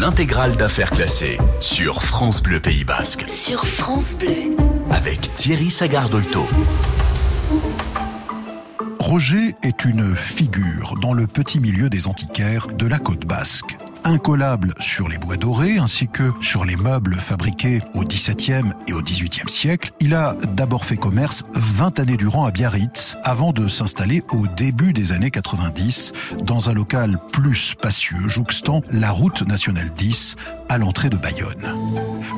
l'intégrale d'affaires classées sur France Bleu Pays Basque. Sur France Bleu. Avec Thierry Sagardolto. Roger est une figure dans le petit milieu des antiquaires de la côte basque incollable sur les bois dorés ainsi que sur les meubles fabriqués au XVIIe et au XVIIIe siècle. Il a d'abord fait commerce 20 années durant à Biarritz avant de s'installer au début des années 90 dans un local plus spacieux jouxtant la route nationale 10 à l'entrée de Bayonne.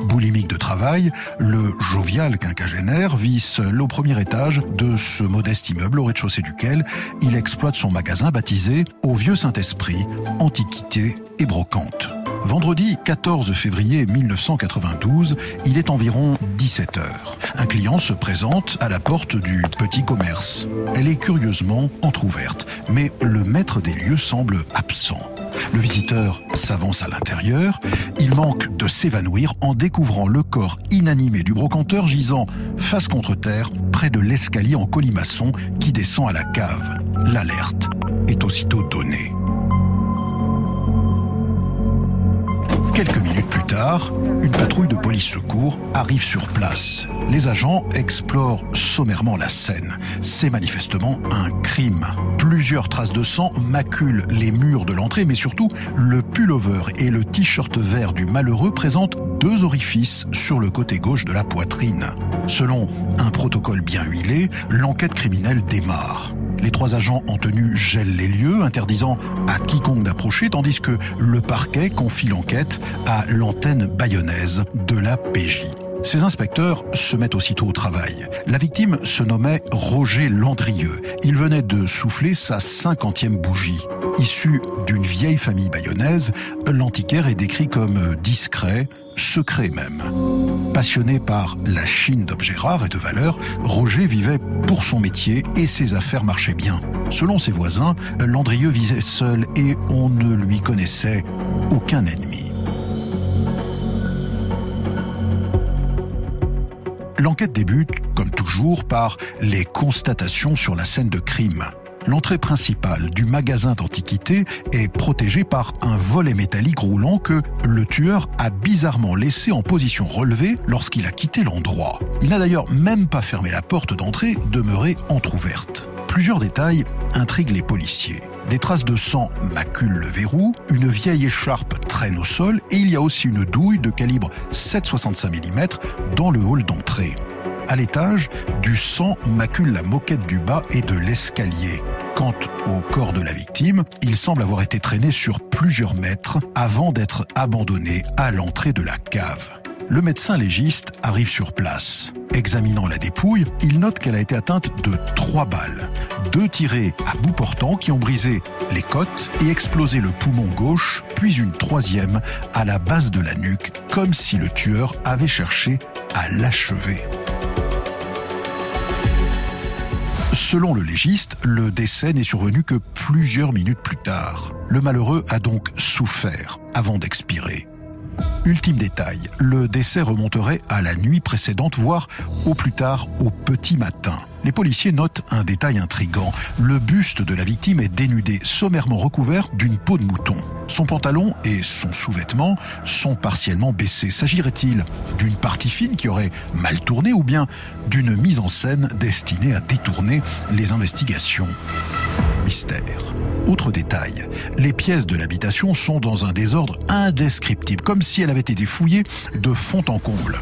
Boulimique de travail, le jovial quinquagénaire vit seul au premier étage de ce modeste immeuble au rez-de-chaussée duquel il exploite son magasin baptisé Au Vieux Saint-Esprit, Antiquité et Brocante. Vendredi 14 février 1992, il est environ 17 heures. Un client se présente à la porte du petit commerce. Elle est curieusement entr'ouverte, mais le maître des lieux semble absent. Le visiteur s'avance à l'intérieur. Il manque de s'évanouir en découvrant le corps inanimé du brocanteur gisant face contre terre près de l'escalier en colimaçon qui descend à la cave. L'alerte est aussitôt donnée. Quelques minutes plus tard, une patrouille de police secours arrive sur place. Les agents explorent sommairement la scène. C'est manifestement un crime. Plusieurs traces de sang maculent les murs de l'entrée, mais surtout, le pullover et le t-shirt vert du malheureux présentent deux orifices sur le côté gauche de la poitrine. Selon un protocole bien huilé, l'enquête criminelle démarre. Les trois agents en tenue gèlent les lieux, interdisant à quiconque d'approcher, tandis que le parquet confie l'enquête à l'antenne bayonnaise de la PJ. Ces inspecteurs se mettent aussitôt au travail. La victime se nommait Roger Landrieux. Il venait de souffler sa cinquantième bougie. Issu d'une vieille famille bayonnaise, l'antiquaire est décrit comme discret, secret même. Passionné par la Chine d'objets rares et de valeur, Roger vivait pour son métier et ses affaires marchaient bien. Selon ses voisins, Landrieux visait seul et on ne lui connaissait aucun ennemi. L'enquête débute, comme toujours, par les constatations sur la scène de crime. L'entrée principale du magasin d'antiquité est protégée par un volet métallique roulant que le tueur a bizarrement laissé en position relevée lorsqu'il a quitté l'endroit. Il n'a d'ailleurs même pas fermé la porte d'entrée, demeurée entr'ouverte. Plusieurs détails intriguent les policiers. Des traces de sang maculent le verrou, une vieille écharpe traîne au sol et il y a aussi une douille de calibre 7,65 mm dans le hall d'entrée. À l'étage, du sang macule la moquette du bas et de l'escalier. Quant au corps de la victime, il semble avoir été traîné sur plusieurs mètres avant d'être abandonné à l'entrée de la cave. Le médecin légiste arrive sur place. Examinant la dépouille, il note qu'elle a été atteinte de trois balles. Deux tirées à bout portant qui ont brisé les côtes et explosé le poumon gauche, puis une troisième à la base de la nuque, comme si le tueur avait cherché à l'achever. Selon le légiste, le décès n'est survenu que plusieurs minutes plus tard. Le malheureux a donc souffert avant d'expirer. Ultime détail, le décès remonterait à la nuit précédente, voire au plus tard au petit matin. Les policiers notent un détail intrigant. Le buste de la victime est dénudé, sommairement recouvert d'une peau de mouton. Son pantalon et son sous-vêtement sont partiellement baissés. S'agirait-il d'une partie fine qui aurait mal tourné ou bien d'une mise en scène destinée à détourner les investigations? Autre détail, les pièces de l'habitation sont dans un désordre indescriptible, comme si elles avaient été fouillées de fond en comble.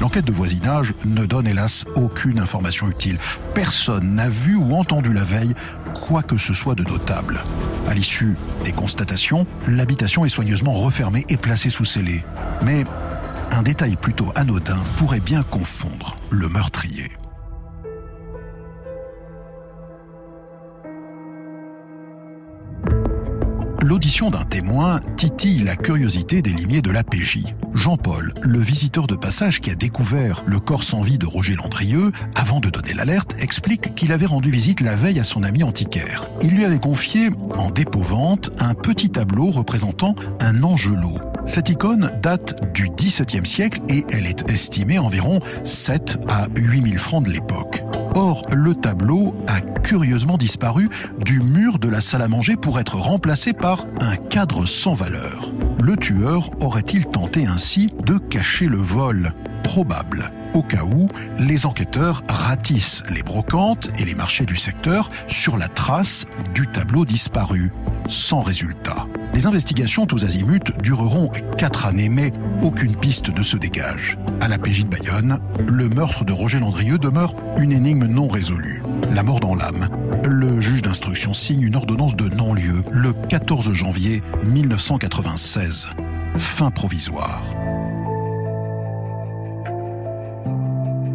L'enquête de voisinage ne donne hélas aucune information utile. Personne n'a vu ou entendu la veille quoi que ce soit de notable. À l'issue des constatations, l'habitation est soigneusement refermée et placée sous scellé. Mais un détail plutôt anodin pourrait bien confondre le meurtrier. L'audition d'un témoin titille la curiosité des limiers de l'APJ. Jean-Paul, le visiteur de passage qui a découvert le corps sans vie de Roger Landrieux, avant de donner l'alerte, explique qu'il avait rendu visite la veille à son ami antiquaire. Il lui avait confié, en dépôt-vente, un petit tableau représentant un angelot. Cette icône date du XVIIe siècle et elle est estimée environ 7 à 8 000 francs de l'époque. Or, le tableau a curieusement disparu du mur de la salle à manger pour être remplacé par un cadre sans valeur. Le tueur aurait-il tenté ainsi de cacher le vol? Probable au cas où les enquêteurs ratissent les brocantes et les marchés du secteur sur la trace du tableau disparu, sans résultat. Les investigations tous azimuts dureront quatre années, mais aucune piste ne se dégage. À la PJ de Bayonne, le meurtre de Roger Landrieux demeure une énigme non résolue. La mort dans l'âme. Le juge d'instruction signe une ordonnance de non-lieu le 14 janvier 1996. Fin provisoire.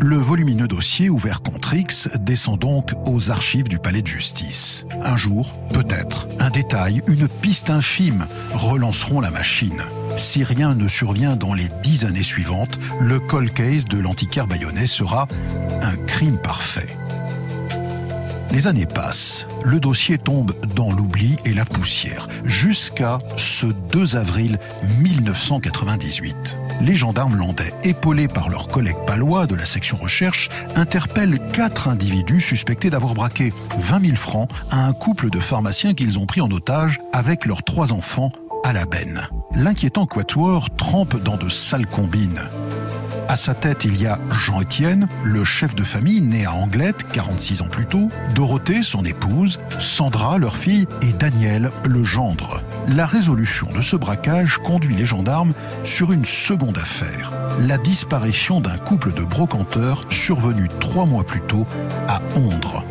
Le volumineux dossier ouvert contre X descend donc aux archives du palais de justice. Un jour, peut-être, un détail, une piste infime relanceront la machine. Si rien ne survient dans les dix années suivantes, le cold case de l'antiquaire bayonnais sera un crime parfait. Les années passent, le dossier tombe dans l'oubli et la poussière, jusqu'à ce 2 avril 1998 les gendarmes landais, épaulés par leurs collègues palois de la section recherche, interpellent quatre individus suspectés d'avoir braqué 20 000 francs à un couple de pharmaciens qu'ils ont pris en otage avec leurs trois enfants à la benne. L'inquiétant quatuor trempe dans de sales combines. À sa tête, il y a Jean-Étienne, le chef de famille né à Anglette 46 ans plus tôt, Dorothée, son épouse, Sandra, leur fille, et Daniel, le gendre. La résolution de ce braquage conduit les gendarmes sur une seconde affaire, la disparition d'un couple de brocanteurs survenu trois mois plus tôt à Ondre.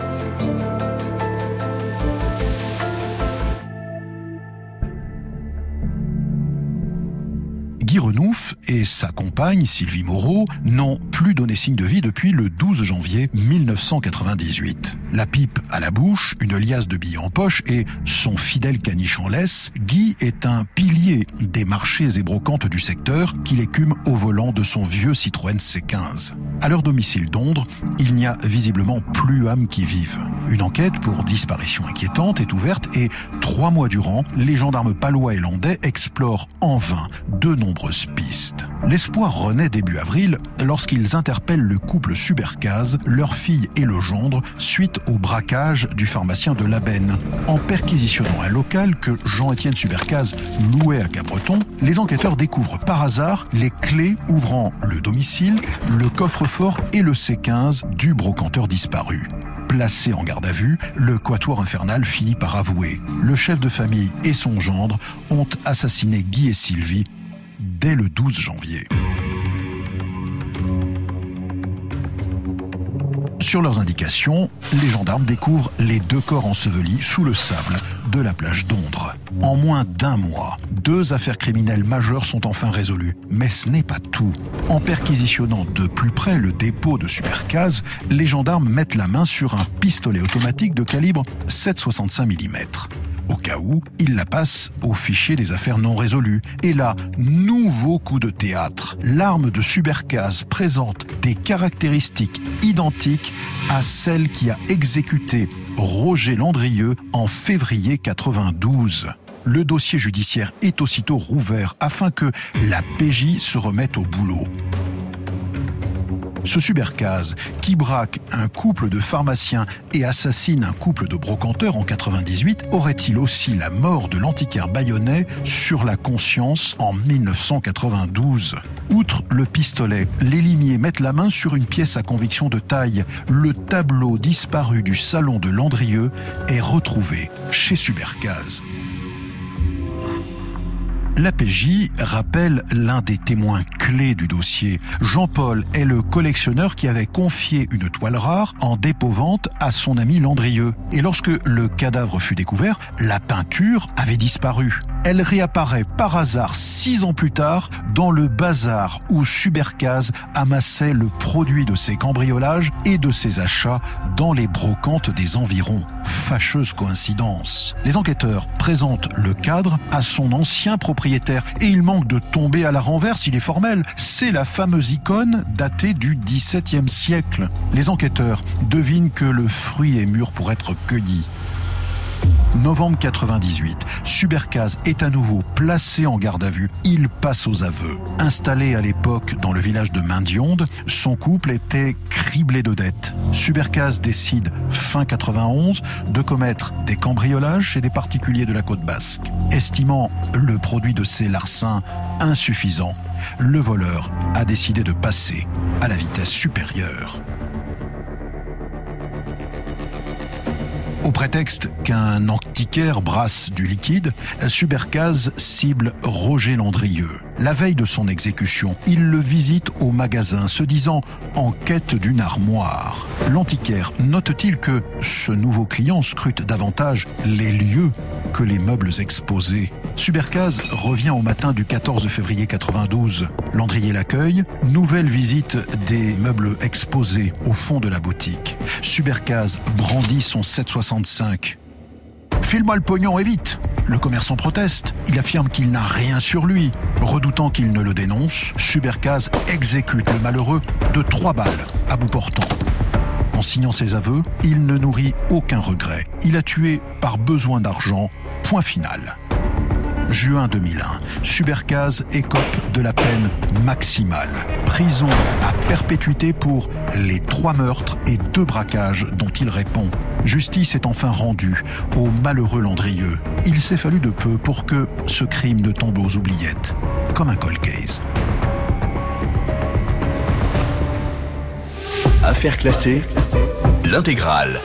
Guy Et sa compagne Sylvie Moreau n'ont plus donné signe de vie depuis le 12 janvier 1998. La pipe à la bouche, une liasse de billets en poche et son fidèle caniche en laisse, Guy est un pilier des marchés et brocantes du secteur qu'il écume au volant de son vieux Citroën C15. À leur domicile d'Ondre, il n'y a visiblement plus âme qui vive. Une enquête pour disparition inquiétante est ouverte et trois mois durant, les gendarmes palois et landais explorent en vain de nombreuses pistes. L'espoir renaît début avril lorsqu'ils interpellent le couple Subercaz, leur fille et le gendre, suite au braquage du pharmacien de Labenne. En perquisitionnant un local que Jean-Étienne Subercaz louait à Cabreton, les enquêteurs découvrent par hasard les clés ouvrant le domicile, le coffre-fort et le C15 du brocanteur disparu. Placé en garde à vue, le quatuor infernal finit par avouer. Le chef de famille et son gendre ont assassiné Guy et Sylvie dès le 12 janvier. Sur leurs indications, les gendarmes découvrent les deux corps ensevelis sous le sable de la plage d'Ondre. En moins d'un mois, deux affaires criminelles majeures sont enfin résolues. Mais ce n'est pas tout. En perquisitionnant de plus près le dépôt de Supercase, les gendarmes mettent la main sur un pistolet automatique de calibre 7,65 mm au cas où, il la passe au fichier des affaires non résolues. Et là, nouveau coup de théâtre. L'arme de Subercase présente des caractéristiques identiques à celle qui a exécuté Roger Landrieux en février 92 le dossier judiciaire est aussitôt rouvert afin que la PJ se remette au boulot. Ce Subercase, qui braque un couple de pharmaciens et assassine un couple de brocanteurs en 98, aurait-il aussi la mort de l'antiquaire bayonnais sur la conscience en 1992 Outre le pistolet, les limiers mettent la main sur une pièce à conviction de taille. Le tableau disparu du salon de Landrieux est retrouvé chez Subercase. L'APJ rappelle l'un des témoins clés du dossier. Jean-Paul est le collectionneur qui avait confié une toile rare en dépôt-vente à son ami Landrieux. Et lorsque le cadavre fut découvert, la peinture avait disparu. Elle réapparaît par hasard six ans plus tard dans le bazar où Subercase amassait le produit de ses cambriolages et de ses achats dans les brocantes des environs. Fâcheuse coïncidence. Les enquêteurs présentent le cadre à son ancien propriétaire et il manque de tomber à la renverse, il est formel. C'est la fameuse icône datée du XVIIe siècle. Les enquêteurs devinent que le fruit est mûr pour être cueilli. Novembre 98, Subercaz est à nouveau placé en garde à vue. Il passe aux aveux. Installé à l'époque dans le village de Mindionde, son couple était criblé de dettes. Subercaz décide, fin 91, de commettre des cambriolages chez des particuliers de la côte basque. Estimant le produit de ces larcins insuffisant, le voleur a décidé de passer à la vitesse supérieure. Au prétexte qu'un antiquaire brasse du liquide, Subercaz cible Roger Landrieux. La veille de son exécution, il le visite au magasin, se disant en quête d'une armoire. L'antiquaire note-t-il que ce nouveau client scrute davantage les lieux que les meubles exposés? Subercaz revient au matin du 14 février 92. Landrier l'accueille. Nouvelle visite des meubles exposés au fond de la boutique. Subercaz brandit son 765. File-moi le pognon et vite Le commerçant proteste. Il affirme qu'il n'a rien sur lui. Redoutant qu'il ne le dénonce, Subercaz exécute le malheureux de trois balles à bout portant. En signant ses aveux, il ne nourrit aucun regret. Il a tué par besoin d'argent. Point final. Juin 2001, Subercaz écope de la peine maximale. Prison à perpétuité pour les trois meurtres et deux braquages dont il répond. Justice est enfin rendue au malheureux Landrieux. Il s'est fallu de peu pour que ce crime ne tombe aux oubliettes, comme un cold case. Affaire classée, l'intégrale.